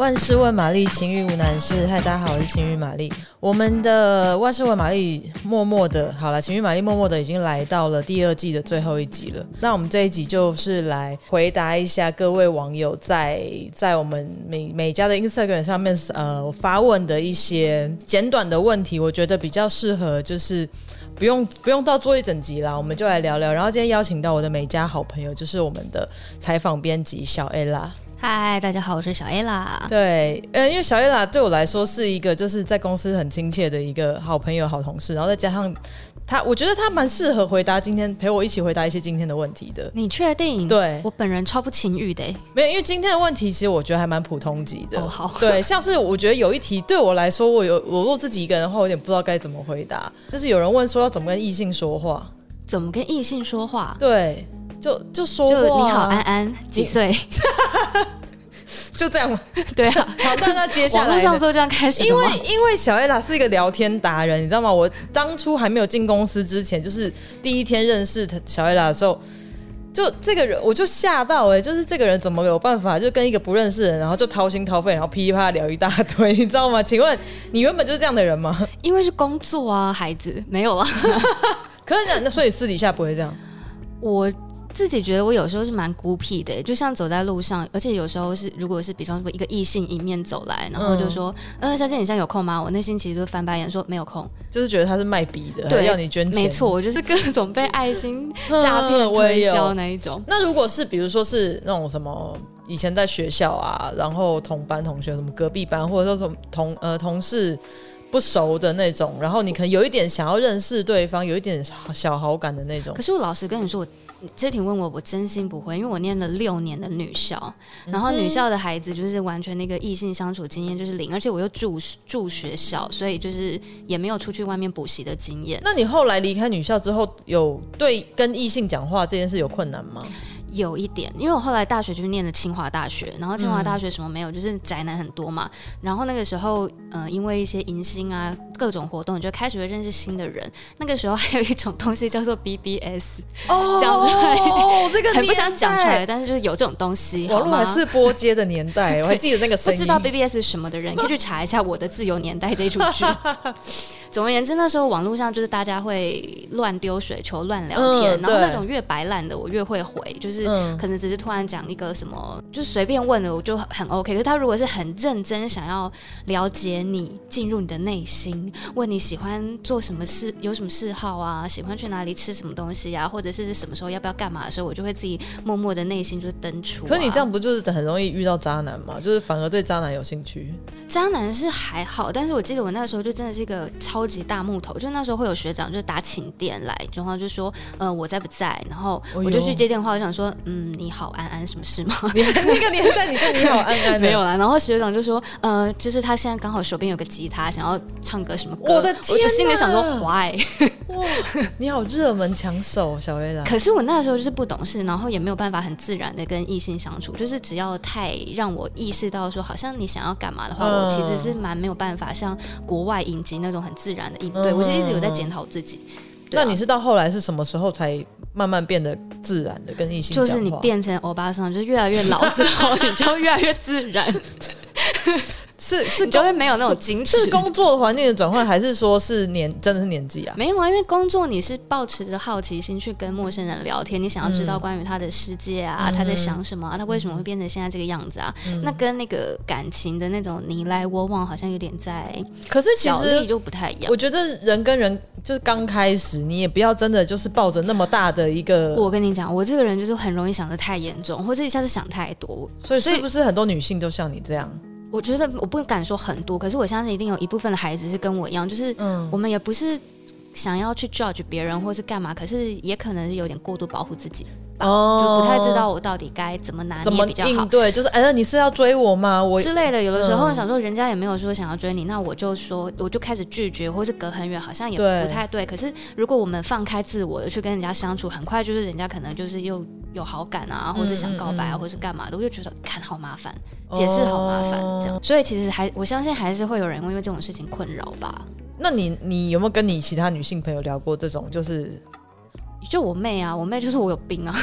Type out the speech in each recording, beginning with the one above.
万事问玛丽，情欲无难事。嗨，大家好，我是情欲玛丽。我们的万事问玛丽，默默的，好了，情欲玛丽默默的已经来到了第二季的最后一集了。那我们这一集就是来回答一下各位网友在在我们每每家的 Instagram 上面呃发问的一些简短的问题，我觉得比较适合，就是不用不用到做一整集啦，我们就来聊聊。然后今天邀请到我的美家好朋友，就是我们的采访编辑小 Ella。嗨，大家好，我是小 Ella。对，呃，因为小 Ella 对我来说是一个就是在公司很亲切的一个好朋友、好同事，然后再加上他，我觉得他蛮适合回答今天陪我一起回答一些今天的问题的。你确定？对，我本人超不情欲的。没有，因为今天的问题其实我觉得还蛮普通级的。哦，好。对，像是我觉得有一题对我来说，我有我如果自己一个人的话，我有点不知道该怎么回答。就是有人问说要怎么跟异性说话？怎么跟异性说话？对，就就说话。就你好，安安，几岁？就这样吗？对啊，好，那那接下来，网络上说这样开始，因为因为小 Ella 是一个聊天达人，你知道吗？我当初还没有进公司之前，就是第一天认识小 Ella 的时候，就这个人我就吓到哎、欸，就是这个人怎么有办法就跟一个不认识的人，然后就掏心掏肺，然后噼里啪啦聊一大堆，你知道吗？请问你原本就是这样的人吗？因为是工作啊，孩子没有了。可是那所以私底下不会这样，我。自己觉得我有时候是蛮孤僻的，就像走在路上，而且有时候是，如果是比方说一个异性迎面走来，然后就说：“嗯，呃、小姐，你现在有空吗？”我内心其实就翻白眼说：“没有空。”就是觉得他是卖笔的，对，要你捐钱。没错，我就是各种被爱心 诈骗推销那一种。那如果是比如说是那种什么以前在学校啊，然后同班同学，什么隔壁班，或者说同同呃同事不熟的那种，然后你可能有一点想要认识对方，有一点小好感的那种。可是我老实跟你说，我。这题问我，我真心不会，因为我念了六年的女校，然后女校的孩子就是完全那个异性相处经验就是零，而且我又住住学校，所以就是也没有出去外面补习的经验。那你后来离开女校之后，有对跟异性讲话这件事有困难吗？有一点，因为我后来大学就是念的清华大学，然后清华大学什么没有，嗯、就是宅男很多嘛。然后那个时候，呃，因为一些迎新啊，各种活动，就开始会认识新的人。那个时候还有一种东西叫做 BBS，哦，讲出来，哦，这个很不想讲出来，但是就是有这种东西。网络还是波接的年代，我还记得那个声音。不知道 BBS 是什么的人，可以去查一下《我的自由年代》这一出剧。总而言之，那时候网络上就是大家会乱丢水球、乱聊天，嗯、然后那种越白烂的我越会回，就是可能只是突然讲一个什么，就随便问的我就很 OK。可是他如果是很认真想要了解你、进入你的内心，问你喜欢做什么事、有什么嗜好啊，喜欢去哪里吃什么东西啊，或者是什么时候要不要干嘛的时候，我就会自己默默的内心就是登出、啊。可你这样不就是很容易遇到渣男吗？就是反而对渣男有兴趣？渣男是还好，但是我记得我那时候就真的是一个超。超级大木头，就那时候会有学长就打请电来，然后就说，呃，我在不在？然后我就去接电话，我想说，嗯，你好，安安，什么事吗？你 那个年代你就你好，安安，没有啦。然后学长就说，呃，就是他现在刚好手边有个吉他，想要唱歌什么歌。我的天哪！我就心里想说，Why？哇，你好热门抢手，小 Ella。可是我那时候就是不懂事，然后也没有办法很自然的跟异性相处，就是只要太让我意识到说，好像你想要干嘛的话，嗯、我其实是蛮没有办法像国外影集那种很自然的应对。嗯、我就一直有在检讨自己。那你是到后来是什么时候才慢慢变得自然的跟异性？就是你变成欧巴桑，就越来越老之后，你就越来越自然。是是，就会没有那种矜持。是工作环境的转换，还是说是年真的是年纪啊？没有啊，因为工作你是抱持着好奇心去跟陌生人聊天，你想要知道关于他的世界啊，嗯、他在想什么、啊，他为什么会变成现在这个样子啊？嗯、那跟那个感情的那种你来我往，好像有点在。可是其实就不太一样。我觉得人跟人就是刚开始，你也不要真的就是抱着那么大的一个。我跟你讲，我这个人就是很容易想的太严重，或者一下子想太多。所以是不是很多女性都像你这样？我觉得我不敢说很多，可是我相信一定有一部分的孩子是跟我一样，就是我们也不是想要去 judge 别人或是干嘛，可是也可能是有点过度保护自己，哦，就不太知道我到底该怎么拿捏比较好。对，就是哎，你是要追我吗？我之类的，有的时候想说人家也没有说想要追你，那我就说我就开始拒绝，或是隔很远，好像也不太对。可是如果我们放开自我的去跟人家相处，很快就是人家可能就是又有好感啊，或是想告白啊，或是干嘛的，我就觉得看好麻烦。解释好麻烦，这样，所以其实还我相信还是会有人因为这种事情困扰吧。那你你有没有跟你其他女性朋友聊过这种？就是，就我妹啊，我妹就是我有病啊。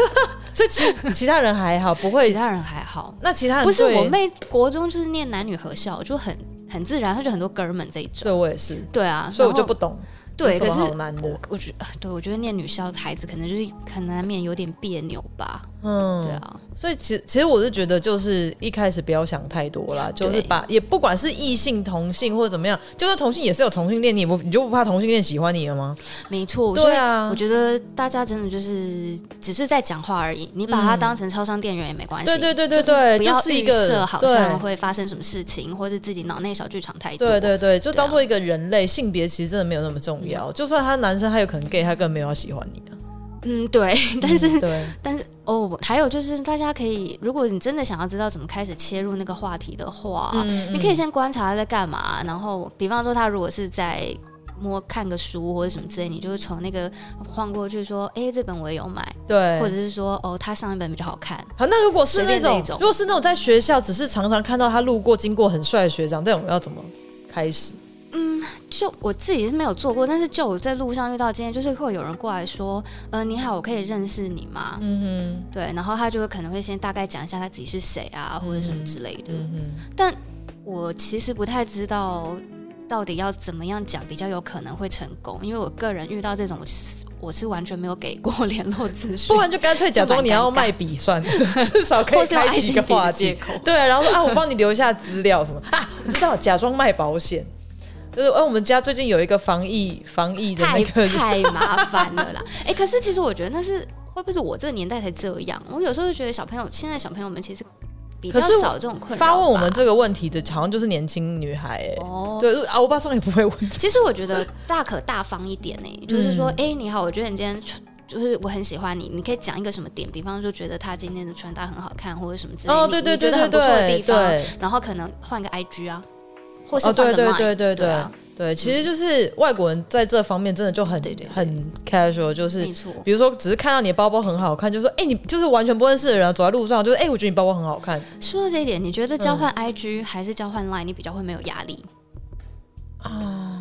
所以其其他人还好，不会。其他人还好。那其他人不是我妹，国中就是念男女合校，就很很自然，她就很多哥们这一种。对我也是。对啊，所以我就不懂。对，可是男的。我觉得，对我觉得念女校的孩子可能就是可能难免有点别扭吧。嗯，对啊。所以其实其实我是觉得，就是一开始不要想太多啦，就是把也不管是异性同性或者怎么样，就算同性也是有同性恋，你不你就不怕同性恋喜欢你了吗？没错，对啊。我觉得大家真的就是只是在讲话而已，你把它当成超商店员也没关系。对对对对对，不要预设好像会发生什么事情，或者自己脑内小剧场太多。对对对，就当做一个人类，性别其实真的没有那么重要。就算他男生，他有可能 gay，他根本没有要喜欢你啊。嗯，对，但是，嗯、对，但是 哦，还有就是，大家可以，如果你真的想要知道怎么开始切入那个话题的话，你可以先观察他在干嘛，然后，比方说他如果是在摸看个书或者什么之类，你就会从那个晃过去说，哎，这本我也有买，对，或者是说，哦，他上一本比较好看。好，那如果是那种，种如果是那种在学校只是常常看到他路过经过很帅的学长，这种要怎么开始？嗯，就我自己是没有做过，但是就我在路上遇到今天，就是会有人过来说，呃，你好，我可以认识你吗？嗯哼，对，然后他就会可能会先大概讲一下他自己是谁啊，或者什么之类的。嗯，但我其实不太知道到底要怎么样讲比较有可能会成功，因为我个人遇到这种，我是我是完全没有给过联络资讯，不然就干脆假装你要卖笔算了，至少可以开启一个话题。对，然后说啊，我帮你留下资料什么啊，我知道，假装卖保险。就是，哎，我们家最近有一个防疫防疫的那个，太麻烦了啦。哎、欸，可是其实我觉得那是会不会是我这个年代才这样？我有时候就觉得小朋友，现在小朋友们其实比较少这种困扰。发问我们这个问题的，好像就是年轻女孩、欸。哎，哦，对啊，欧巴桑也不会问。其实我觉得大可大方一点呢、欸，就是说，哎、嗯欸，你好，我觉得你今天就是我很喜欢你，你可以讲一个什么点，比方说觉得他今天的穿搭很好看，或者什么之类的。哦，对对对对对，你觉得很不错的地方，对然后可能换个 IG 啊。或是哦，对对对对对对，其实就是外国人在这方面真的就很很 casual，就是比如说只是看到你的包包很好看，就说哎，你就是完全不认识的人走在路上，就是哎，我觉得你包包很好看。说到这一点，你觉得交换 IG 还是交换 Line，你比较会没有压力啊？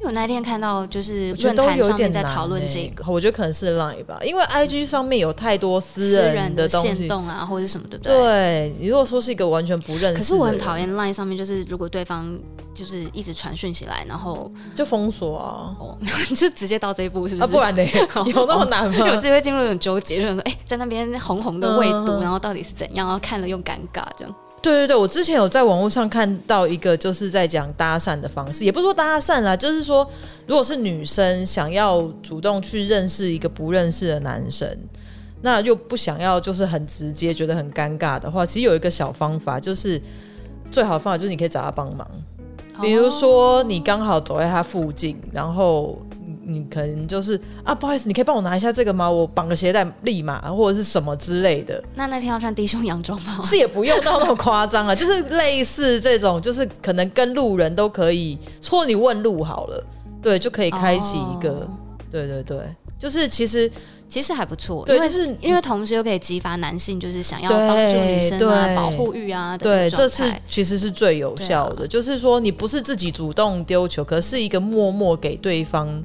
因为我那天看到就是论坛上面在讨论这个，我觉得可能是 Line 吧，因为 IG 上面有太多私人的东西，动啊或者什么，对不对？对，你如果说是一个完全不认识，可是我很讨厌 Line 上面，就是如果对方就是一直传讯息来，然后就封锁啊，哦 就直接到这一步是不是？啊，不然呢？有那么难吗？因为我自己会进入一种纠结，就是说，哎，在那边红红的未读，然后到底是怎样？然后看了又尴尬，这样。对对对，我之前有在网络上看到一个，就是在讲搭讪的方式，也不是说搭讪啦，就是说，如果是女生想要主动去认识一个不认识的男生，那又不想要就是很直接，觉得很尴尬的话，其实有一个小方法，就是最好的方法就是你可以找他帮忙，比如说你刚好走在他附近，然后。你可能就是啊，不好意思，你可以帮我拿一下这个吗？我绑个鞋带，立马或者是什么之类的。那那天要穿低胸洋装吗？是也不用到那么夸张啊，就是类似这种，就是可能跟路人都可以，或你问路好了，对，就可以开启一个，哦、对对对，就是其实其实还不错，对，因为就是因为同时又可以激发男性就是想要帮助女生啊、保护欲啊，对，这是其实是最有效的，啊、就是说你不是自己主动丢球，可是一个默默给对方。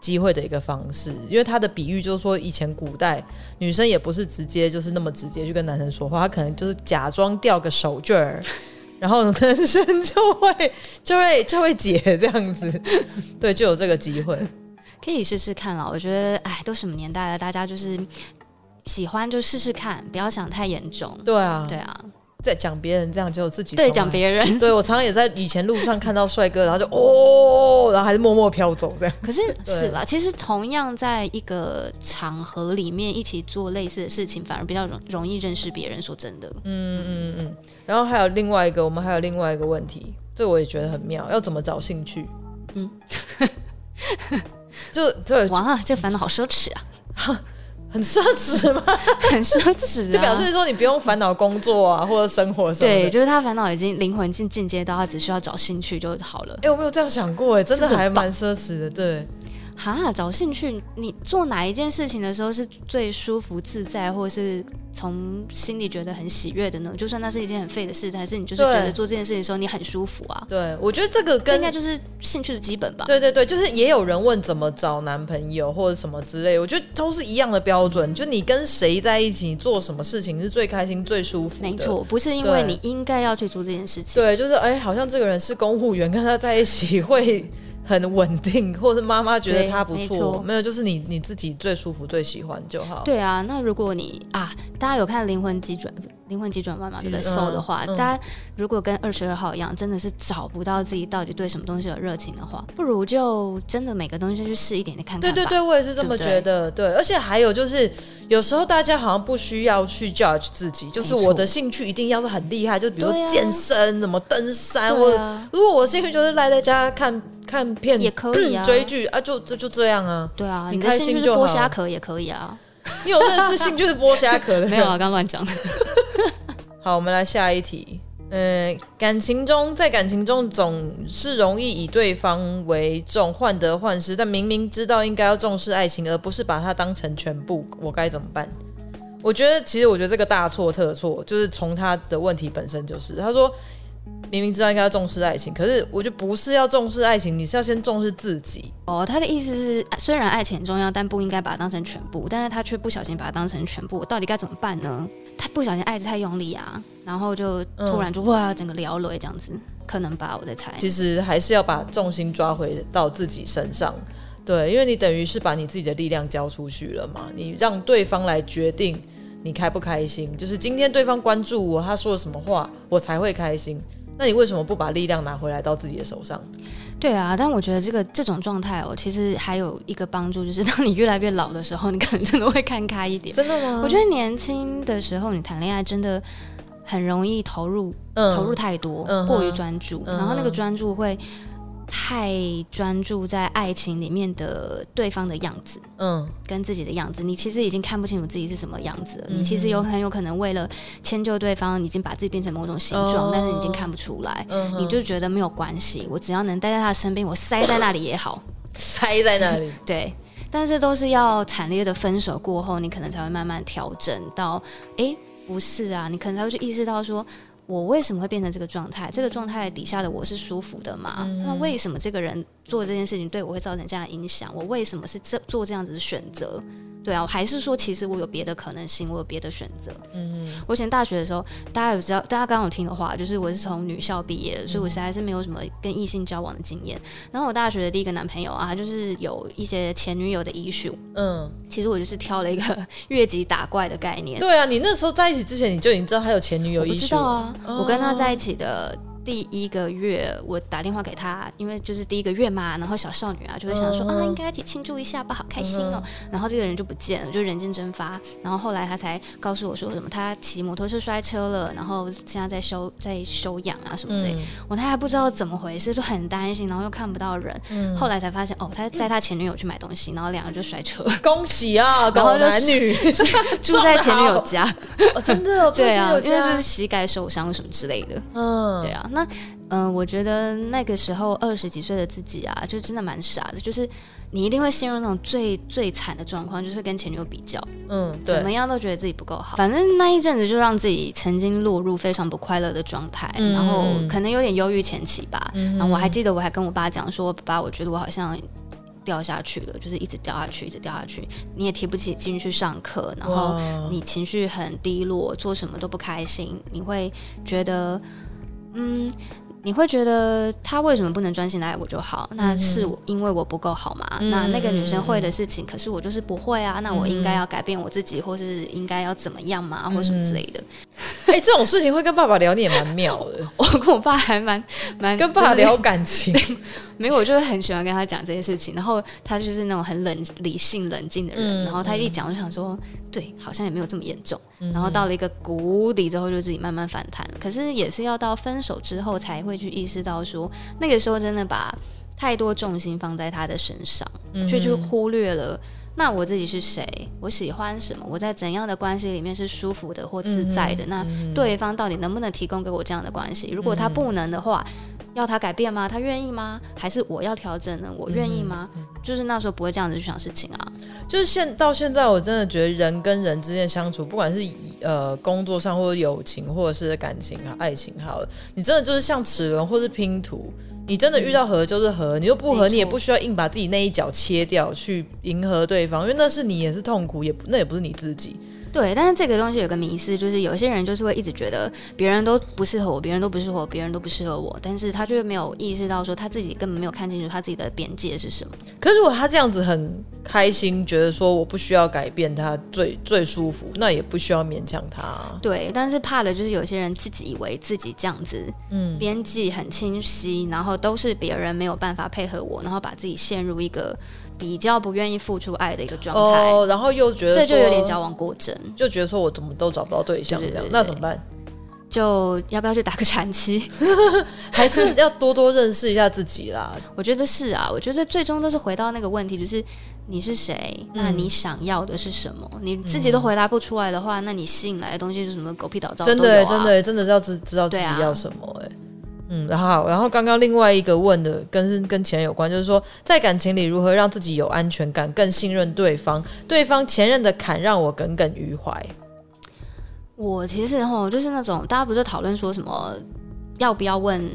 机会的一个方式，因为他的比喻就是说，以前古代女生也不是直接就是那么直接去跟男生说话，她可能就是假装掉个手绢儿，然后男生就会就会就会解这样子，对，就有这个机会，可以试试看了。我觉得，哎，都什么年代了，大家就是喜欢就试试看，不要想太严重。对啊，对啊。在讲别人这样就自己对讲别人，对我常常也在以前路上 看到帅哥，然后就哦，然后还是默默飘走这样。可是是啦，其实同样在一个场合里面一起做类似的事情，反而比较容容易认识别人。说真的，嗯嗯嗯。然后还有另外一个，我们还有另外一个问题，这我也觉得很妙，要怎么找兴趣？嗯，就对，哇，这烦恼好奢侈啊。很奢侈吗？很奢侈、啊，就表示说你不用烦恼工作啊，或者生活什么的。对，就是他烦恼已经灵魂进进阶到他只需要找兴趣就好了。哎、欸，我没有这样想过，哎，真的还蛮奢侈的。对，哈，找兴趣，你做哪一件事情的时候是最舒服自在，或者是从心里觉得很喜悦的呢？就算那是一件很废的事，还是你就是觉得做这件事情的时候你很舒服啊？对，我觉得这个跟这应该就是兴趣的基本吧。对对对，就是也有人问怎么找男朋友或者什么之类，我觉得都是一样的标准。就你跟谁在一起，做什么事情是最开心、最舒服的？没错，不是因为你应该要去做这件事情。对，就是哎，好像这个人是公务员，跟他在一起会。很稳定，或者是妈妈觉得他不错，没有，就是你你自己最舒服、最喜欢就好。对啊，那如果你啊，大家有看《灵魂急转》？灵魂急转弯嘛，对不对？瘦的话，大家如果跟二十二号一样，真的是找不到自己到底对什么东西有热情的话，不如就真的每个东西去试一点点看看。对对对，我也是这么觉得。对，而且还有就是，有时候大家好像不需要去 judge 自己，就是我的兴趣一定要是很厉害，就比如健身、什么登山，或者如果我兴趣就是赖在家看看片也可以啊，追剧啊，就就就这样啊。对啊，你开心就剥虾壳也可以啊。你有认识兴趣是剥虾壳的？没有啊，刚乱讲的。好，我们来下一题。嗯，感情中，在感情中总是容易以对方为重，患得患失，但明明知道应该要重视爱情，而不是把它当成全部，我该怎么办？我觉得，其实我觉得这个大错特错，就是从他的问题本身就是，他说。明明知道应该要重视爱情，可是我觉得不是要重视爱情，你是要先重视自己。哦，他的意思是，虽然爱情很重要，但不应该把它当成全部。但是他却不小心把它当成全部，我到底该怎么办呢？他不小心爱的太用力啊，然后就突然就、嗯、哇，整个撩了这样子，可能吧？我在猜。其实还是要把重心抓回到自己身上，对，因为你等于是把你自己的力量交出去了嘛，你让对方来决定你开不开心，就是今天对方关注我，他说了什么话，我才会开心。那你为什么不把力量拿回来到自己的手上？对啊，但我觉得这个这种状态哦，其实还有一个帮助，就是当你越来越老的时候，你可能真的会看开一点。真的吗？我觉得年轻的时候你谈恋爱真的很容易投入，嗯、投入太多，嗯、过于专注，嗯、然后那个专注会。太专注在爱情里面的对方的样子，嗯，跟自己的样子，你其实已经看不清楚自己是什么样子了。嗯、你其实有很有可能为了迁就对方，已经把自己变成某种形状，哦、但是你已经看不出来，嗯、你就觉得没有关系，我只要能待在他身边，我塞在那里也好，塞在那里。对，但是都是要惨烈的分手过后，你可能才会慢慢调整到，哎、欸，不是啊，你可能才会去意识到说。我为什么会变成这个状态？这个状态底下的我是舒服的吗？嗯、那为什么这个人做这件事情对我会造成这样的影响？我为什么是这做这样子的选择？对啊，我还是说其实我有别的可能性，我有别的选择。嗯，我以前大学的时候，大家有知道，大家刚刚有听的话，就是我是从女校毕业的，所以我实在是没有什么跟异性交往的经验。然后我大学的第一个男朋友啊，他就是有一些前女友的 issue。嗯，其实我就是挑了一个 越级打怪的概念。对啊，你那时候在一起之前，你就已经知道他有前女友。我知道啊，哦、我跟他在一起的。第一个月，我打电话给他，因为就是第一个月嘛，然后小少女啊就会想说、uh. 啊，应该一起庆祝一下吧，好开心哦。Uh. 然后这个人就不见了，就人间蒸发。然后后来他才告诉我说什么，他骑摩托车摔车了，然后现在在休在休养啊什么之类。Uh. 我他还不知道怎么回事，就很担心，然后又看不到人。Uh. 后来才发现哦，他在他前女友去买东西，然后两个人就摔车。恭喜啊，搞男女 住在前女友家，哦、真的、哦、对啊，因为就是膝盖受伤什么之类的。嗯、uh，huh. 对啊，那。嗯、呃，我觉得那个时候二十几岁的自己啊，就真的蛮傻的。就是你一定会陷入那种最最惨的状况，就是会跟前女友比较，嗯，对，怎么样都觉得自己不够好。反正那一阵子就让自己曾经落入非常不快乐的状态，嗯、然后可能有点忧郁前期吧。嗯、然后我还记得我还跟我爸讲说：“爸爸，我觉得我好像掉下去了，就是一直掉下去，一直掉下去。你也提不起劲去上课，然后你情绪很低落，做什么都不开心。你会觉得，嗯。”你会觉得他为什么不能专心的爱我就好？那是因为我不够好吗？嗯、那那个女生会的事情，可是我就是不会啊。那我应该要改变我自己，或是应该要怎么样吗？嗯、或什么之类的？哎、欸，这种事情会跟爸爸聊，你也蛮妙的。我跟我爸还蛮蛮跟爸爸聊感情。没有，我就是很喜欢跟他讲这些事情。然后他就是那种很冷、理性、冷静的人。嗯、然后他一讲，我就想说，对，好像也没有这么严重。嗯、然后到了一个谷底之后，就自己慢慢反弹。可是也是要到分手之后才会。去意识到说，那个时候真的把太多重心放在他的身上，却、去忽略了那我自己是谁，我喜欢什么，我在怎样的关系里面是舒服的或自在的。嗯、那对方到底能不能提供给我这样的关系？如果他不能的话，要他改变吗？他愿意吗？还是我要调整呢？我愿意吗？嗯、就是那时候不会这样子去想事情啊。就是现到现在，我真的觉得人跟人之间相处，不管是呃工作上或者友情，或者是感情啊、爱情，好了，你真的就是像齿轮或是拼图，你真的遇到合就是合，你又不合，你也不需要硬把自己那一角切掉去迎合对方，因为那是你也是痛苦，也那也不是你自己。对，但是这个东西有个迷思，就是有些人就是会一直觉得别人都不适合我，别人都不适合我，别人都不适合我，但是他就没有意识到说他自己根本没有看清楚他自己的边界是什么。可是如果他这样子很开心，觉得说我不需要改变他最最舒服，那也不需要勉强他。对，但是怕的就是有些人自己以为自己这样子，嗯，边际很清晰，然后都是别人没有办法配合我，然后把自己陷入一个。比较不愿意付出爱的一个状态，哦，然后又觉得这就有点矫枉过正，就觉得说我怎么都找不到对象这样，那怎么办？就要不要去打个禅期？还是要多多认识一下自己啦？我觉得是啊，我觉得最终都是回到那个问题，就是你是谁？那你想要的是什么？嗯、你自己都回答不出来的话，那你吸引来的东西是什么狗屁倒灶，啊？真的，真的，真的是要知知道自己要什么，欸？嗯，然后，然后刚刚另外一个问的跟跟前任有关，就是说在感情里如何让自己有安全感，更信任对方，对方前任的坎让我耿耿于怀。我其实吼就是那种大家不是讨论说什么要不要问。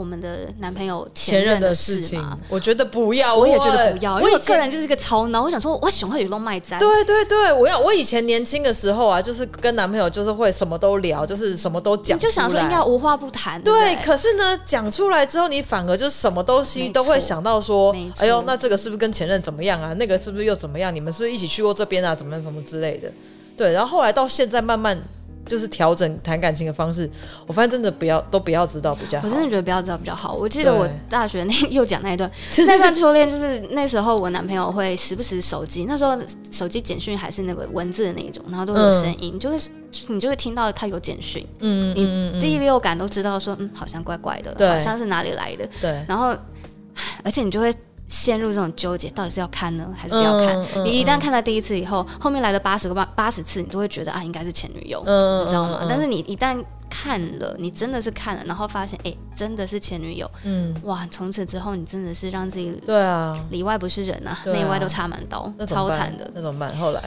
我们的男朋友前任的事情，我觉得不要，我也觉得不要。因为我个人就是一个超脑，我想说，我喜欢有弄卖斋。对对对，我要我以前年轻的时候啊，就是跟男朋友就是会什么都聊，就是什么都讲。就想说应该无话不谈。对，对，可是呢，讲出来之后，你反而就是什么东西都会想到说，哎呦，那这个是不是跟前任怎么样啊？那个是不是又怎么样？你们是不是一起去过这边啊？怎么样什么之类的？对，然后后来到现在慢慢。就是调整谈感情的方式，我发现真的不要都不要知道比较好。我真的觉得不要知道比较好。我记得我大学那 又讲那一段，那段初恋就是那时候我男朋友会时不时手机，那时候手机简讯还是那个文字的那一种，然后都有声音，嗯、就是你就会听到他有简讯，嗯，你第六感都知道说，嗯，好像怪怪的，好像是哪里来的，对，然后 而且你就会。陷入这种纠结，到底是要看呢，还是不要看？你一旦看了第一次以后，后面来的八十个八八十次，你都会觉得啊，应该是前女友，嗯、你知道吗？嗯、但是你一旦看了，你真的是看了，然后发现，哎、欸，真的是前女友，嗯，哇，从此之后，你真的是让自己对啊，里外不是人啊，内、啊、外都插满刀，超惨的，那怎么办？后来。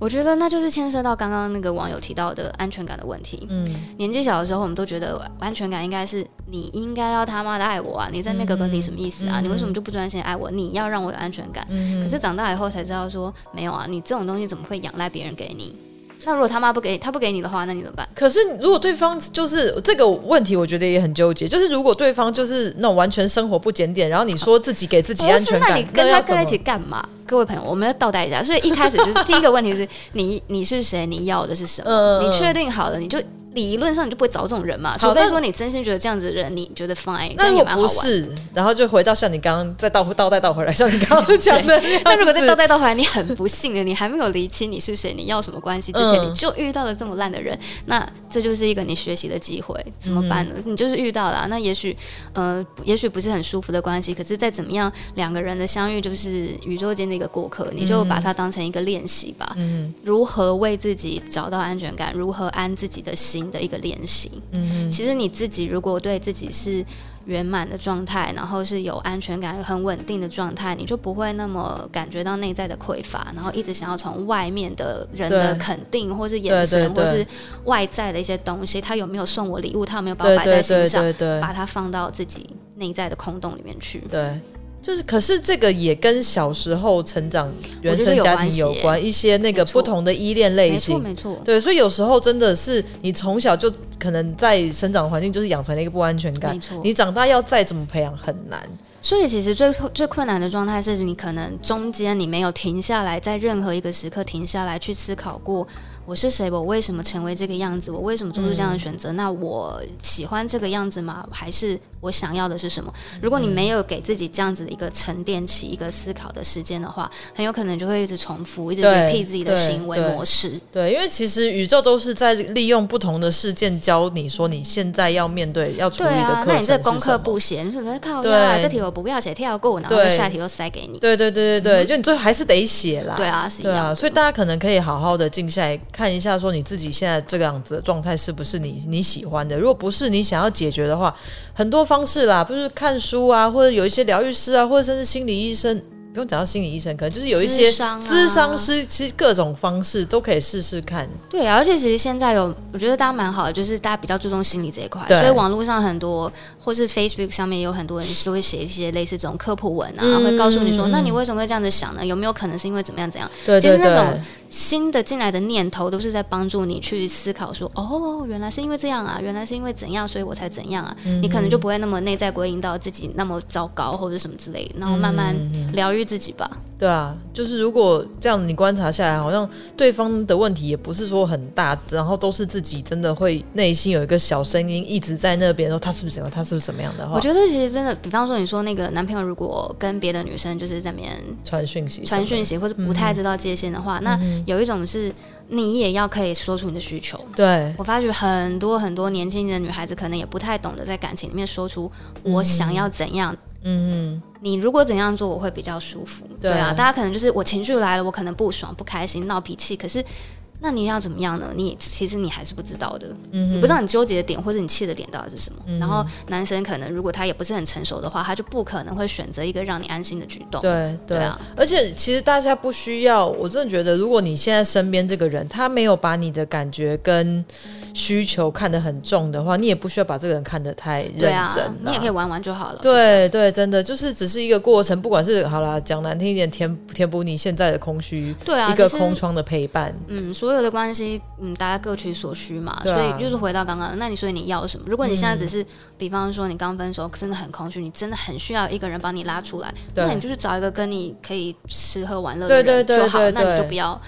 我觉得那就是牵涉到刚刚那个网友提到的安全感的问题。嗯，年纪小的时候，我们都觉得安全感应该是你应该要他妈的爱我啊！你在那个跟你什么意思啊？嗯、你为什么就不专心爱我？你要让我有安全感。嗯、可是长大以后才知道说没有啊，你这种东西怎么会仰赖别人给你？那如果他妈不给他不给你的话，那你怎么办？可是如果对方就是这个问题，我觉得也很纠结。就是如果对方就是那种完全生活不检点，然后你说自己给自己安全感，那你跟他在一起干嘛？各位朋友，我们要倒带一下。所以一开始就是第一个问题是你你是谁？你要的是什么？嗯、你确定好了，你就。理论上你就不会找这种人嘛，除非说你真心觉得这样子的人你觉得 fine，那也蛮好玩。不是，然后就回到像你刚刚再倒倒带倒回来，像你刚刚讲的。那如果再倒带倒回来，你很不幸的，你还没有厘清你是谁，你要什么关系之前，你就遇到了这么烂的人，那这就是一个你学习的机会，怎么办呢？你就是遇到了，那也许呃，也许不是很舒服的关系，可是再怎么样，两个人的相遇就是宇宙间的一个过客，你就把它当成一个练习吧。嗯，如何为自己找到安全感，如何安自己的心的一个。练习，嗯，其实你自己如果对自己是圆满的状态，然后是有安全感、很稳定的状态，你就不会那么感觉到内在的匮乏，然后一直想要从外面的人的肯定，或是眼神，或是外在的一些东西，他有没有送我礼物，他有没有把我摆在心上，把它放到自己内在的空洞里面去，对。就是，可是这个也跟小时候成长、原生家庭有关，一些那个不同的依恋类型，没错，没错，对，所以有时候真的是你从小就可能在生长环境就是养成了一个不安全感，没错，你长大要再怎么培养很难。所以其实最最困难的状态是你可能中间你没有停下来，在任何一个时刻停下来去思考过。我是谁？我为什么成为这个样子？我为什么做出这样的选择？嗯、那我喜欢这个样子吗？还是我想要的是什么？如果你没有给自己这样子的一个沉淀期、一个思考的时间的话，很有可能就会一直重复，一直 repeat 自己的行为模式。对，因为其实宇宙都是在利用不同的事件教你说你现在要面对、要处理的课程是什么。对啊，那你这功课不写，你说在靠呀？这题我不要写，跳过，然后下题又塞给你。对对对对对，嗯、就你最后还是得写啦。对啊，是一样。对啊，所以大家可能可以好好的静下来。看一下，说你自己现在这个样子的状态是不是你你喜欢的？如果不是你想要解决的话，很多方式啦，不是看书啊，或者有一些疗愈师啊，或者甚至心理医生。不用讲到心理医生，可能就是有一些咨商师，其实各种方式都可以试试看。对啊，而且其实现在有，我觉得大家蛮好的，就是大家比较注重心理这一块，所以网络上很多，或是 Facebook 上面有很多人是会写一些类似这种科普文啊，嗯、会告诉你说，那你为什么会这样子想呢？有没有可能是因为怎么样怎样？其实那种新的进来的念头都是在帮助你去思考说，哦，原来是因为这样啊，原来是因为怎样，所以我才怎样啊。嗯、你可能就不会那么内在归因到自己那么糟糕或者什么之类的，然后慢慢疗愈自己吧。对啊，就是如果这样你观察下来，好像对方的问题也不是说很大，然后都是自己真的会内心有一个小声音一直在那边说他是不是怎么，他是不是怎么样的话。我觉得其实真的，比方说你说那个男朋友如果跟别的女生就是在那边传讯息、传讯息或者不太知道界限的话，嗯、那有一种是你也要可以说出你的需求。对，我发觉很多很多年轻的女孩子可能也不太懂得在感情里面说出我想要怎样。嗯嗯。你如果怎样做，我会比较舒服。对啊，对啊，大家可能就是我情绪来了，我可能不爽、不开心、闹脾气，可是。那你要怎么样呢？你其实你还是不知道的，嗯、你不知道你纠结的点或者你气的点到底是什么。嗯、然后男生可能如果他也不是很成熟的话，他就不可能会选择一个让你安心的举动。对对，对啊，而且其实大家不需要，我真的觉得，如果你现在身边这个人他没有把你的感觉跟需求看得很重的话，你也不需要把这个人看得太认真。啊，你也可以玩玩就好了。对对，真的就是只是一个过程，不管是好啦，讲难听一点，填填补你现在的空虚，对啊，一个空窗的陪伴。嗯，说。所有的关系，嗯，大家各取所需嘛，啊、所以就是回到刚刚，那你所以你要什么？如果你现在只是，嗯、比方说你刚分手，真的很空虚，你真的很需要一个人帮你拉出来，那你就是找一个跟你可以吃喝玩乐的人就好，那你就不要，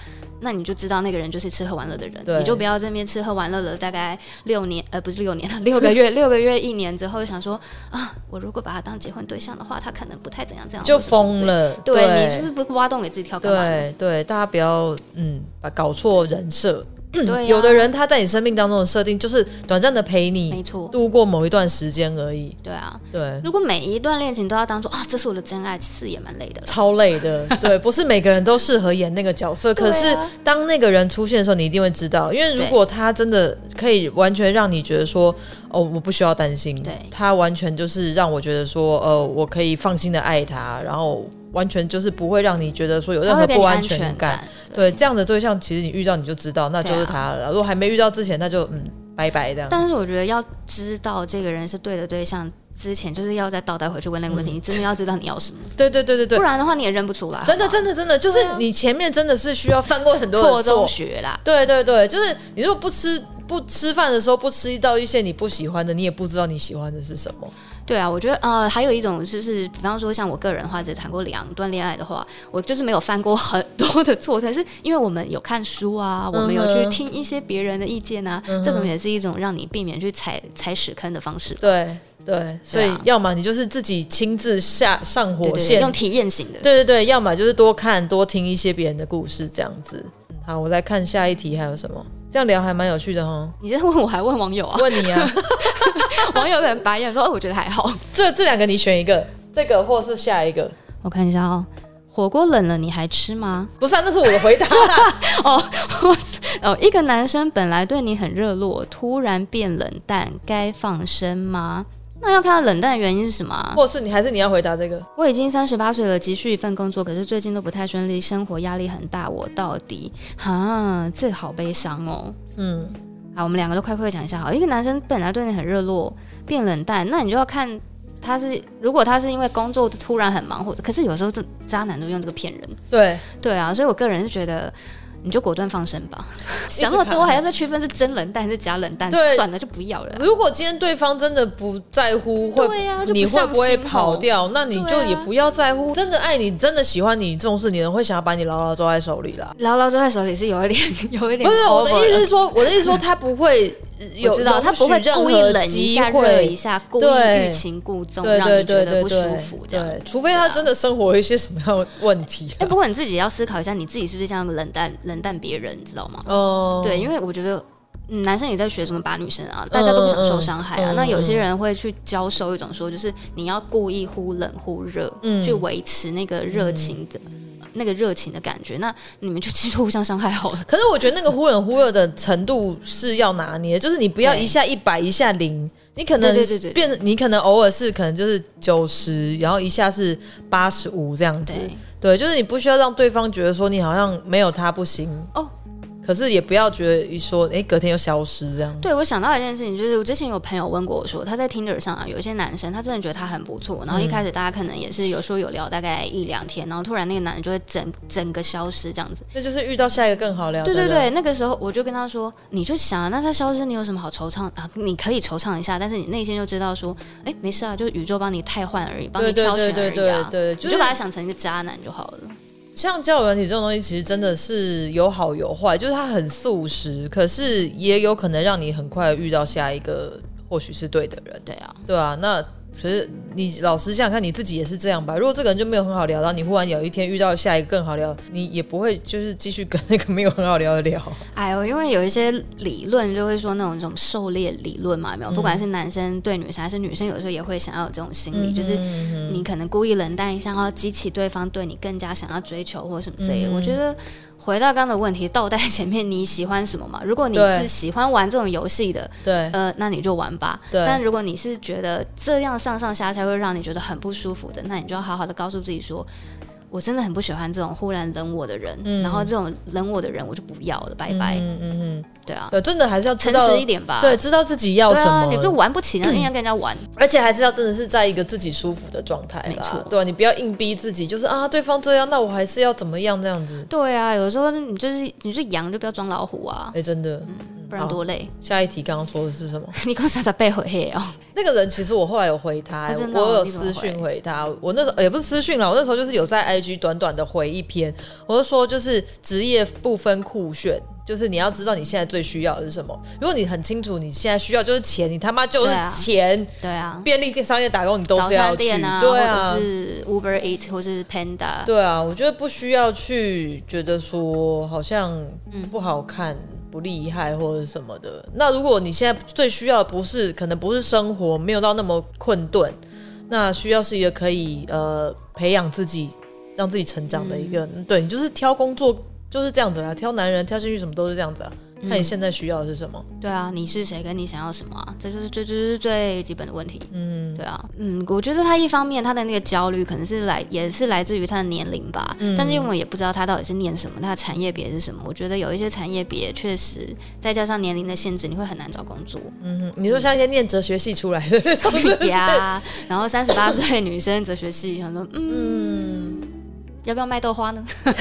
那你就知道那个人就是吃喝玩乐的人，你就不要这边吃喝玩乐了大概六年，呃，不是六年，六个月，六个月一年之后就想说啊，我如果把他当结婚对象的话，他可能不太怎样，这样就疯了。对，对你就是不是挖洞给自己跳干嘛？对对，大家不要嗯，把搞错人设。对啊、有的人他在你生命当中的设定就是短暂的陪你，没错，度过某一段时间而已。对啊，对。如果每一段恋情都要当做啊，这是我的真爱，其实也蛮累的，超累的。对，不是每个人都适合演那个角色。可是当那个人出现的时候，你一定会知道，因为如果他真的可以完全让你觉得说，哦，我不需要担心，对，他完全就是让我觉得说，呃，我可以放心的爱他，然后。完全就是不会让你觉得说有任何不安全感，感对，对这样的对象，其实你遇到你就知道，那就是他了。啊、如果还没遇到之前，那就嗯拜拜这样。但是我觉得要知道这个人是对的对象之前，就是要再倒带回去问那个问题，嗯、你真的要知道你要什么。对对对对对，不然的话你也认不出来。真的真的真的，就是你前面真的是需要犯过很多错中学啦。对对对，就是你如果不吃不吃饭的时候不吃到一些你不喜欢的，你也不知道你喜欢的是什么。对啊，我觉得呃，还有一种就是，比方说像我个人的话，只谈过两段恋爱的话，我就是没有犯过很多的错，但是因为我们有看书啊，我们有去听一些别人的意见啊，嗯、这种也是一种让你避免去踩踩屎坑的方式。对对，所以要么你就是自己亲自下上火线，对对对，用体验型的。对对对，要么就是多看多听一些别人的故事，这样子。好，我来看下一题还有什么？这样聊还蛮有趣的哈。你在问我还问网友啊？问你啊。网友可能白眼说：“哦我觉得还好。”这这两个你选一个，这个或是下一个。我看一下哦。火锅冷了你还吃吗？不是啊，那是我的回答 哦。哦，一个男生本来对你很热络，突然变冷淡，该放生吗？那要看他冷淡的原因是什么啊？或是你还是你要回答这个？我已经三十八岁了，急需一份工作，可是最近都不太顺利，生活压力很大，我到底哈，这好悲伤哦。嗯，好，我们两个都快快讲一下。好，一个男生本来对你很热络，变冷淡，那你就要看他是，如果他是因为工作突然很忙，或者，可是有时候这渣男都用这个骗人。对，对啊，所以我个人是觉得。你就果断放生吧，想那么多还要再区分是真冷淡还是假冷淡，对算了就不要了。如果今天对方真的不在乎，会、啊、你会不会跑掉？那你就也不要在乎。啊、真的爱你，真的喜欢你，重视你的人会想要把你牢牢抓在手里啦。牢牢抓在手里是有一点，有一点。不是我的意思是说，我的意思说 他不会。我知道他不会故意冷一下热一下，故意欲擒故纵，让你觉得不舒服这样。除非他真的生活有一些什么样的问题。哎，不过你自己要思考一下，你自己是不是这样冷淡冷淡别人，你知道吗？哦，对，因为我觉得男生也在学什么把女生啊，大家都不想受伤害啊。那有些人会去教授一种说，就是你要故意忽冷忽热，嗯去维持那个热情的。那个热情的感觉，那你们就继续互相伤害好了。可是我觉得那个忽冷忽热的程度是要拿捏，就是你不要一下一百，一下零，你可能变，你可能偶尔是可能就是九十，然后一下是八十五这样子。对，就是你不需要让对方觉得说你好像没有他不行。可是也不要觉得一说，哎、欸，隔天又消失这样。对，我想到一件事情，就是我之前有朋友问过我说，他在 Tinder 上啊，有一些男生，他真的觉得他很不错，然后一开始大家可能也是有说有聊，大概一两天，然后突然那个男人就会整整个消失这样子。那就是遇到下一个更好聊。对对对，那个时候我就跟他说，你就想，那他消失，你有什么好惆怅啊？你可以惆怅一下，但是你内心就知道说，哎、欸，没事啊，就宇宙帮你汰换而已，帮你挑选而已啊。对对对对对，就是、你就把他想成一个渣男就好了。像交友软体这种东西，其实真的是有好有坏，就是它很速食，可是也有可能让你很快遇到下一个，或许是对的人。对啊，对啊，那。其实你老实想想看，你自己也是这样吧？如果这个人就没有很好聊，然后你忽然有一天遇到下一个更好聊，你也不会就是继续跟那个没有很好聊的聊。哎呦，因为有一些理论就会说那种这种狩猎理论嘛，有没有，不管是男生对女生还是女生，有时候也会想要有这种心理，嗯、就是你可能故意冷淡一下，然后激起对方对你更加想要追求或什么之类的。嗯、我觉得。回到刚刚的问题，倒带前面你喜欢什么嘛？如果你是喜欢玩这种游戏的，对，呃，那你就玩吧。对。但如果你是觉得这样上上下下会让你觉得很不舒服的，那你就要好好的告诉自己说。我真的很不喜欢这种忽然冷我的人，嗯、然后这种冷我的人我就不要了，拜拜。嗯嗯嗯，对啊，对，真的还是要诚实一点吧。对，知道自己要什么，啊、你就玩不起，然后硬要跟人家玩，而且还是要真的是在一个自己舒服的状态，没错。对，你不要硬逼自己，就是啊，对方这样，那我还是要怎么样这样子。对啊，有时候你就是你是羊，就不要装老虎啊。哎、欸，真的。嗯不然多累。下一题刚刚说的是什么？你给我傻傻背回黑哦。那个人其实我后来有回他，欸，我有私讯回他。我那时候也不是私讯了，我那时候就是有在 IG 短短的回一篇，我就说就是职业不分酷炫，就是你要知道你现在最需要的是什么。如果你很清楚你现在需要就是钱，你他妈就是钱。对啊。便利店商业打工你都是要去。啊对啊。或者是 Uber Eats 或是 Panda。对啊，我觉得不需要去觉得说好像不好看。嗯不厉害或者什么的，那如果你现在最需要的不是，可能不是生活，没有到那么困顿，那需要是一个可以呃培养自己、让自己成长的一个，嗯、对，你就是挑工作就是这样子啦，挑男人、挑兴趣什么都是这样子啊。看你现在需要的是什么？对啊，你是谁？跟你想要什么啊？这就是最最最基本的问题。嗯，对啊，嗯，我觉得他一方面他的那个焦虑可能是来也是来自于他的年龄吧。嗯，但是因为我也不知道他到底是念什么，他的产业别是什么。我觉得有一些产业别确实再加上年龄的限制，你会很难找工作。嗯哼，你说像一些念哲学系出来的那种是不是？呀，然后三十八岁女生哲学系，想说嗯。嗯要不要卖豆花呢？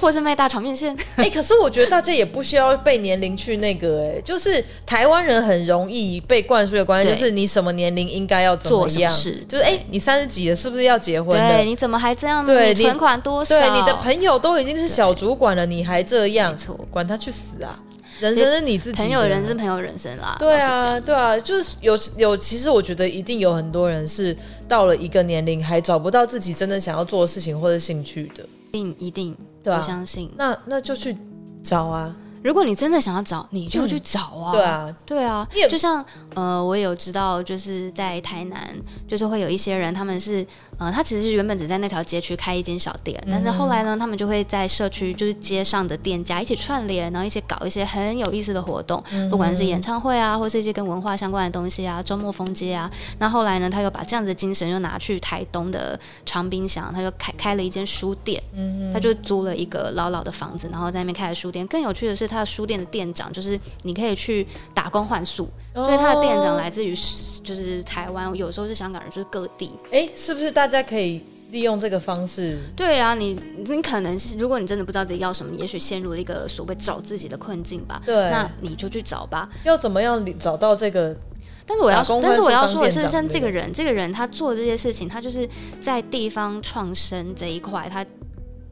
或是卖大肠面线？哎、欸，可是我觉得大家也不需要被年龄去那个、欸，哎，就是台湾人很容易被灌输的观念，就是你什么年龄应该要怎么样，事就是哎、欸，你三十几了，是不是要结婚的？对，你怎么还这样？对，你存款多少？对，你的朋友都已经是小主管了，你还这样？管他去死啊！人生是你自己，朋友人生朋友人生啦。对啊，对啊，就是有有，其实我觉得一定有很多人是到了一个年龄还找不到自己真正想要做的事情或者兴趣的，一定一定，对啊，我相信。那那就去找啊。如果你真的想要找，你就去找啊！嗯、对啊，对啊，就像呃，我有知道，就是在台南，就是会有一些人，他们是呃，他其实是原本只在那条街区开一间小店，嗯、但是后来呢，他们就会在社区，就是街上的店家一起串联，然后一起搞一些很有意思的活动，嗯、不管是演唱会啊，或是一些跟文化相关的东西啊，周末风街啊。那后来呢，他又把这样子的精神又拿去台东的长滨乡，他就开开了一间书店，嗯、他就租了一个老老的房子，然后在那边开了书店。更有趣的是，他的书店的店长就是你可以去打工换宿，哦、所以他的店长来自于就是台湾，有时候是香港人，就是各地。哎、欸，是不是大家可以利用这个方式？对啊，你你可能是如果你真的不知道自己要什么，也许陷入了一个所谓找自己的困境吧。对，那你就去找吧。要怎么样找到这个？但是我要，但是我要说的是，像这个人，这个人他做这些事情，他就是在地方创生这一块，他。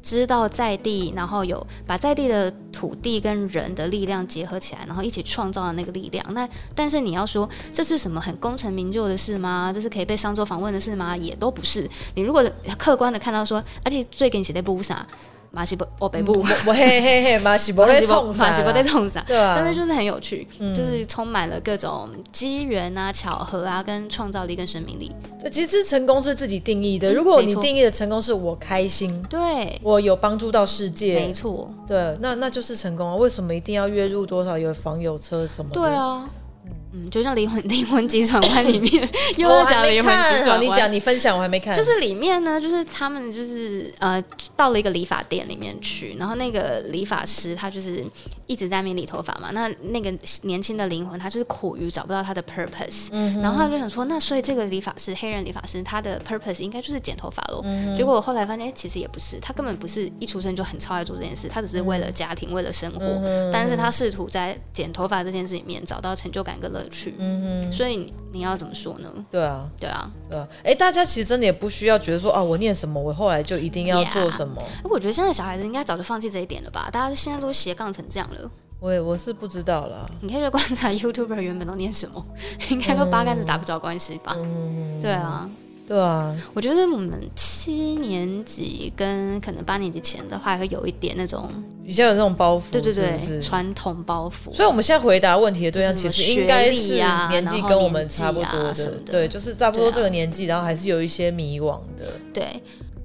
知道在地，然后有把在地的土地跟人的力量结合起来，然后一起创造的那个力量。那但是你要说这是什么很功成名就的事吗？这是可以被商周访问的事吗？也都不是。你如果客观的看到说，而且最近写的不啥，马西伯哦北部，我嘿嘿嘿 马西伯在冲马西伯在冲啥？对啊，但是就是很有趣，就是充满了各种机缘啊、巧合啊，跟创造力跟生命力。对，其实成功是自己定义的。如果你定义的成功是我开心，对，我有帮助到世界，没错，对，那那就是成功啊。为什么一定要月入多少，有房有车什么的？对啊。嗯，就像灵魂灵魂急转弯里面，又要讲灵魂急转弯。你讲，你分享，我还没看。就是里面呢，就是他们就是呃，到了一个理发店里面去，然后那个理发师他就是一直在那边理头发嘛。那那个年轻的灵魂，他就是苦于找不到他的 purpose，嗯、然后他就想说，那所以这个理发师，黑人理发师，他的 purpose 应该就是剪头发喽。嗯、结果我后来发现，哎、欸，其实也不是，他根本不是一出生就很超爱做这件事，他只是为了家庭，为了生活，嗯、但是他试图在剪头发这件事里面找到成就感跟乐趣。嗯哼。所以你你要怎么说呢？对啊，对啊，对啊。哎，大家其实真的也不需要觉得说啊，我念什么，我后来就一定要做什么。Yeah. 我觉得现在小孩子应该早就放弃这一点了吧？大家现在都斜杠成这样了。我也我是不知道啦。你可以去观察 YouTuber 原本都念什么，应该都八竿子打不着关系吧？嗯，对啊。对啊，我觉得我们七年级跟可能八年级前的话，会有一点那种比较有那种包袱，对对对，传统包袱。所以我们现在回答问题的对象，其实应该是年纪跟我们差不多的，对，就是差不多这个年纪，然后还是有一些迷惘的。对，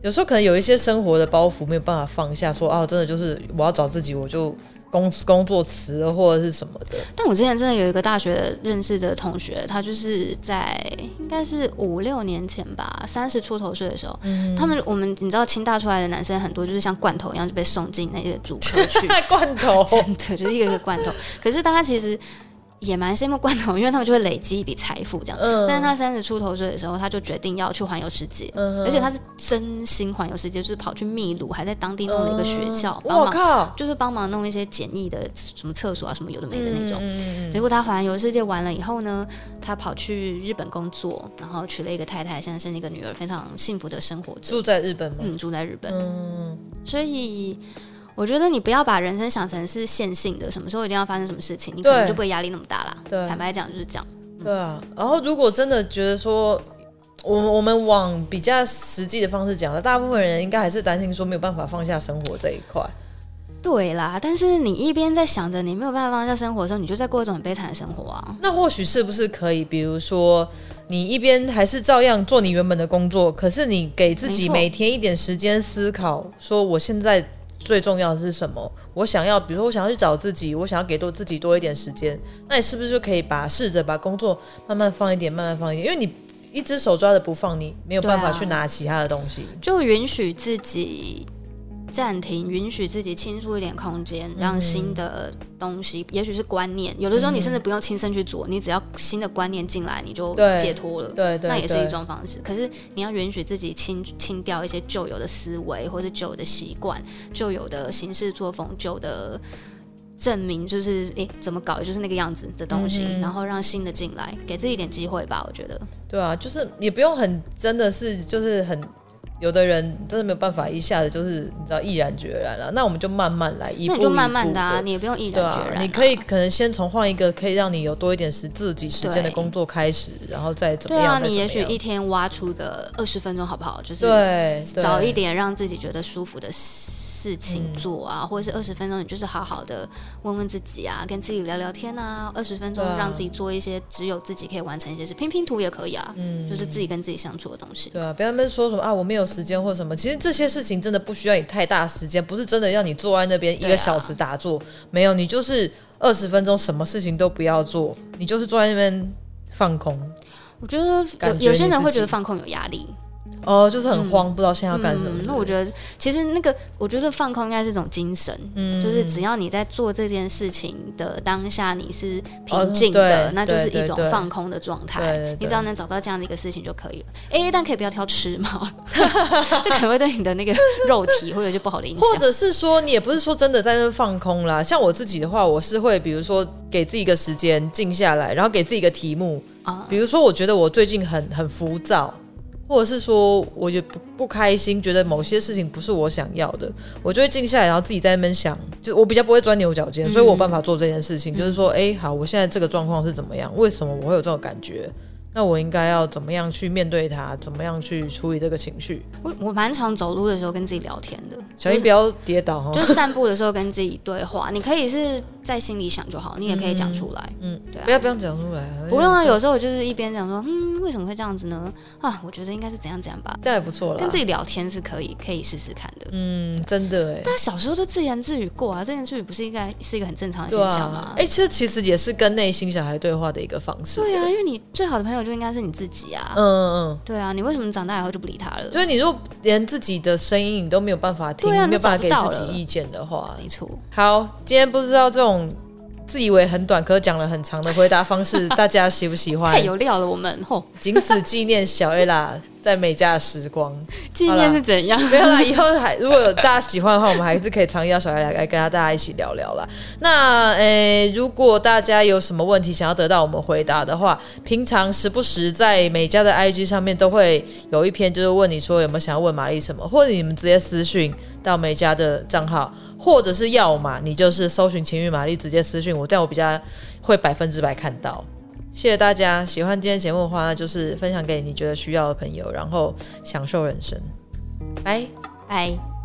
有时候可能有一些生活的包袱没有办法放下，说啊，真的就是我要找自己，我就。工工作辞了或者是什么的，但我之前真的有一个大学认识的同学，他就是在应该是五六年前吧，三十出头岁的时候，嗯、他们我们你知道清大出来的男生很多就是像罐头一样就被送进那些主科去，罐头。真的就是一个一个罐头，可是大家其实。也蛮羡慕罐头，因为他们就会累积一笔财富这样。嗯。但是他三十出头岁的时候，他就决定要去环游世界，嗯、而且他是真心环游世界，就是跑去秘鲁，还在当地弄了一个学校，帮、嗯、忙，靠就是帮忙弄一些简易的什么厕所啊，什么有的没的那种。嗯、结果他环游世界完了以后呢，他跑去日本工作，然后娶了一个太太，现在生了一个女儿，非常幸福的生活着。住在日本吗？嗯，住在日本。嗯。所以。我觉得你不要把人生想成是线性的，什么时候一定要发生什么事情，你可能就不会压力那么大啦。对，坦白讲就是这样。对啊，然后如果真的觉得说，我我们往比较实际的方式讲了，大部分人应该还是担心说没有办法放下生活这一块。对啦，但是你一边在想着你没有办法放下生活的时候，你就在过一种很悲惨的生活啊。那或许是不是可以，比如说你一边还是照样做你原本的工作，可是你给自己每天一点时间思考，说我现在。最重要的是什么？我想要，比如说，我想要去找自己，我想要给多自己多一点时间。那你是不是就可以把试着把工作慢慢放一点，慢慢放一点？因为你一只手抓着不放，你没有办法去拿其他的东西。就允许自己。暂停，允许自己倾出一点空间，让新的东西，嗯、也许是观念，有的时候你甚至不用亲身去做，嗯、你只要新的观念进来，你就解脱了。对，对对，那也是一种方式。可是你要允许自己清清掉一些旧有的思维，或是旧有的习惯、旧有的行事作风、旧的证明，就是诶、欸、怎么搞，就是那个样子的东西，嗯、然后让新的进来，给自己一点机会吧。我觉得，对啊，就是也不用很真的是就是很。有的人真的没有办法一下子就是你知道毅然决然了，那我们就慢慢来，一步一步的，那你就慢慢的啊，你也不用毅然决然啊，啊，你可以可能先从换一个可以让你有多一点时自己时间的工作开始，然后再怎么样。对啊，你也许一天挖出个二十分钟好不好？就是对，早一点让自己觉得舒服的事。事情做啊，嗯、或者是二十分钟，你就是好好的问问自己啊，跟自己聊聊天啊。二十分钟让自己做一些只有自己可以完成一些事，拼拼图也可以啊。嗯，就是自己跟自己相处的东西。对啊，不要那边说什么啊，我没有时间或什么。其实这些事情真的不需要你太大时间，不是真的要你坐在那边一个小时打坐。啊、没有，你就是二十分钟，什么事情都不要做，你就是坐在那边放空。我觉得有有些人会觉得放空有压力。哦，就是很慌，嗯、不知道现在要干什么、嗯。那我觉得，其实那个，我觉得放空应该是一种精神，嗯，就是只要你在做这件事情的当下，你是平静的，哦、那就是一种放空的状态。你只要能找到这样的一个事情就可以了。哎、欸，但可以不要挑吃吗？这可能会对你的那个肉体会有些不好的影响。或者是说，你也不是说真的在那放空啦。像我自己的话，我是会比如说给自己一个时间静下来，然后给自己一个题目啊，比如说我觉得我最近很很浮躁。或者是说，我也不不开心，觉得某些事情不是我想要的，我就会静下来，然后自己在那边想，就我比较不会钻牛角尖，嗯、所以我有办法做这件事情。嗯、就是说，哎，好，我现在这个状况是怎么样？为什么我会有这种感觉？那我应该要怎么样去面对它？怎么样去处理这个情绪？我我蛮常走路的时候跟自己聊天的，小心不要跌倒哦。就是散步的时候跟自己对话，你可以是在心里想就好，你也可以讲出来。嗯，嗯对、啊，不要不用讲出来，不用啊。有时候我就是一边讲说，嗯，为什么会这样子呢？啊，我觉得应该是怎样怎样吧。这样也不错了，跟自己聊天是可以可以试试看的。嗯，真的哎。但小时候都自言自语过啊，自言自语不是应该是一个很正常的现象吗？哎、啊，其实其实也是跟内心小孩对话的一个方式。对啊，因为你最好的朋友就应该是你自己啊。嗯嗯嗯，对啊，你为什么长大以后就不理他了？就是你如果连自己的声音你都没有办法听，啊、没有办法给自己意见的话，没错。好，今天不知道这种自以为很短，可讲了很长的回答方式，大家喜不喜欢？太有料了，我们吼，仅此纪念小 A 啦。在美加的时光，纪念是怎样？没有啦，以后还如果有大家喜欢的话，我们还是可以常邀小 A 来来跟大家一起聊聊啦。那诶、欸，如果大家有什么问题想要得到我们回答的话，平常时不时在美加的 IG 上面都会有一篇，就是问你说有没有想要问玛丽什么，或者你们直接私讯到美加的账号，或者是要嘛，你就是搜寻情欲玛丽直接私讯我，这样我比较会百分之百看到。谢谢大家，喜欢今天节目的话，那就是分享给你觉得需要的朋友，然后享受人生。拜拜。